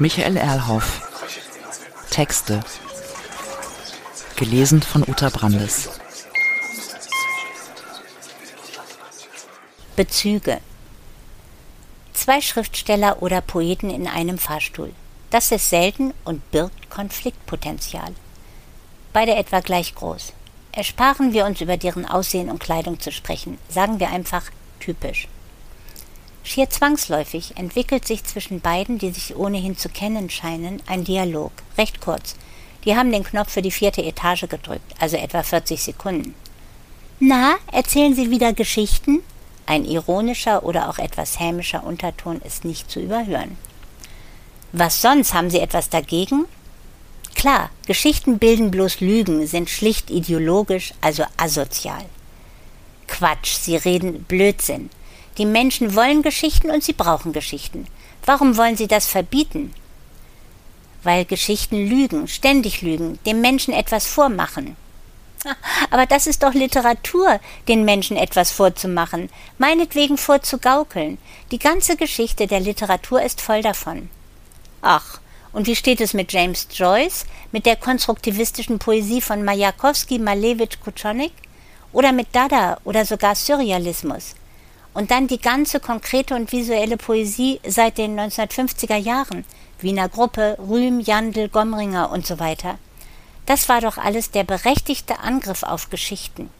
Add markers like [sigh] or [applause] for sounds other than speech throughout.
Michael Erlhoff. Texte. Gelesen von Uta Brandes. Bezüge. Zwei Schriftsteller oder Poeten in einem Fahrstuhl. Das ist selten und birgt Konfliktpotenzial. Beide etwa gleich groß. Ersparen wir uns über deren Aussehen und Kleidung zu sprechen. Sagen wir einfach typisch. Schier zwangsläufig entwickelt sich zwischen beiden, die sich ohnehin zu kennen scheinen, ein Dialog, recht kurz. Die haben den Knopf für die vierte Etage gedrückt, also etwa 40 Sekunden. Na, erzählen Sie wieder Geschichten? Ein ironischer oder auch etwas hämischer Unterton ist nicht zu überhören. Was sonst? Haben Sie etwas dagegen? Klar, Geschichten bilden bloß Lügen, sind schlicht ideologisch, also asozial. Quatsch, Sie reden Blödsinn. Die Menschen wollen Geschichten und sie brauchen Geschichten. Warum wollen sie das verbieten? Weil Geschichten lügen, ständig lügen, dem Menschen etwas vormachen. [laughs] Aber das ist doch Literatur, den Menschen etwas vorzumachen, meinetwegen vorzugaukeln. Die ganze Geschichte der Literatur ist voll davon. Ach, und wie steht es mit James Joyce, mit der konstruktivistischen Poesie von Majakowski, Malevich, Kutschonik? Oder mit Dada oder sogar Surrealismus? Und dann die ganze konkrete und visuelle Poesie seit den 1950er Jahren. Wiener Gruppe, Rühm, Jandl, Gomringer und so weiter. Das war doch alles der berechtigte Angriff auf Geschichten.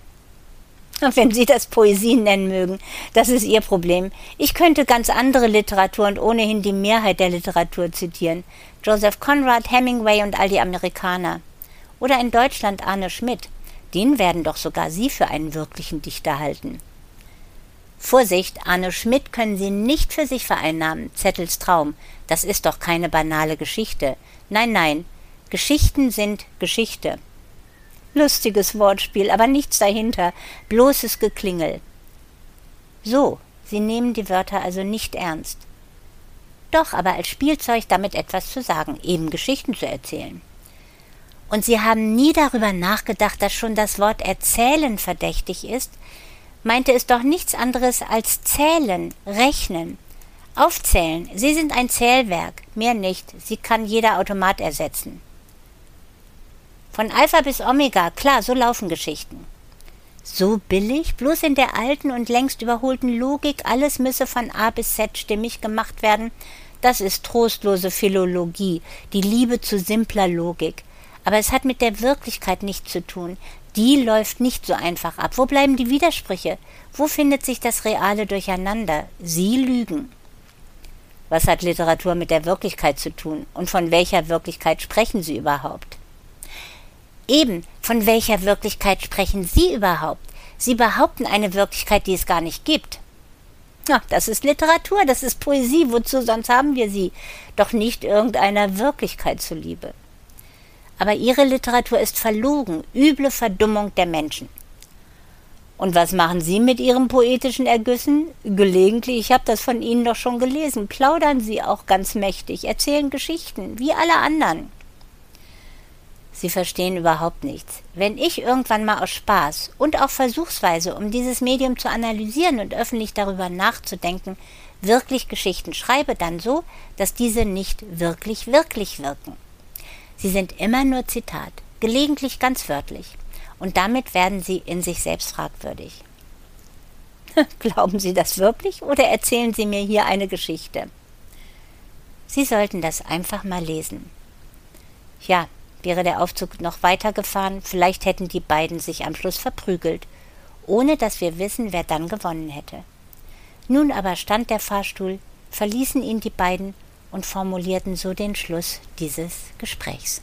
[laughs] Wenn Sie das Poesie nennen mögen, das ist Ihr Problem. Ich könnte ganz andere Literatur und ohnehin die Mehrheit der Literatur zitieren. Joseph Conrad, Hemingway und all die Amerikaner. Oder in Deutschland Arne Schmidt. Den werden doch sogar Sie für einen wirklichen Dichter halten. Vorsicht, Arne Schmidt können Sie nicht für sich vereinnahmen, Zettels Traum. Das ist doch keine banale Geschichte. Nein, nein, Geschichten sind Geschichte. Lustiges Wortspiel, aber nichts dahinter, bloßes Geklingel. So, Sie nehmen die Wörter also nicht ernst. Doch, aber als Spielzeug damit etwas zu sagen, eben Geschichten zu erzählen. Und Sie haben nie darüber nachgedacht, dass schon das Wort erzählen verdächtig ist, meinte es doch nichts anderes als zählen, rechnen. Aufzählen. Sie sind ein Zählwerk, mehr nicht. Sie kann jeder Automat ersetzen. Von Alpha bis Omega, klar, so laufen Geschichten. So billig, bloß in der alten und längst überholten Logik, alles müsse von A bis Z stimmig gemacht werden, das ist trostlose Philologie, die Liebe zu simpler Logik. Aber es hat mit der Wirklichkeit nichts zu tun die läuft nicht so einfach ab. Wo bleiben die Widersprüche? Wo findet sich das reale Durcheinander? Sie lügen. Was hat Literatur mit der Wirklichkeit zu tun? Und von welcher Wirklichkeit sprechen Sie überhaupt? Eben, von welcher Wirklichkeit sprechen Sie überhaupt? Sie behaupten eine Wirklichkeit, die es gar nicht gibt. Ja, das ist Literatur, das ist Poesie, wozu sonst haben wir sie? Doch nicht irgendeiner Wirklichkeit zuliebe aber ihre Literatur ist verlogen, üble Verdummung der Menschen. Und was machen Sie mit Ihren poetischen Ergüssen? Gelegentlich, ich habe das von Ihnen doch schon gelesen, plaudern Sie auch ganz mächtig, erzählen Geschichten, wie alle anderen. Sie verstehen überhaupt nichts. Wenn ich irgendwann mal aus Spaß und auch versuchsweise, um dieses Medium zu analysieren und öffentlich darüber nachzudenken, wirklich Geschichten schreibe, dann so, dass diese nicht wirklich wirklich wirken. Sie sind immer nur Zitat, gelegentlich ganz wörtlich, und damit werden sie in sich selbst fragwürdig. [laughs] Glauben Sie das wirklich oder erzählen Sie mir hier eine Geschichte? Sie sollten das einfach mal lesen. Ja, wäre der Aufzug noch weitergefahren, vielleicht hätten die beiden sich am Schluss verprügelt, ohne dass wir wissen, wer dann gewonnen hätte. Nun aber stand der Fahrstuhl, verließen ihn die beiden und formulierten so den Schluss dieses Gesprächs.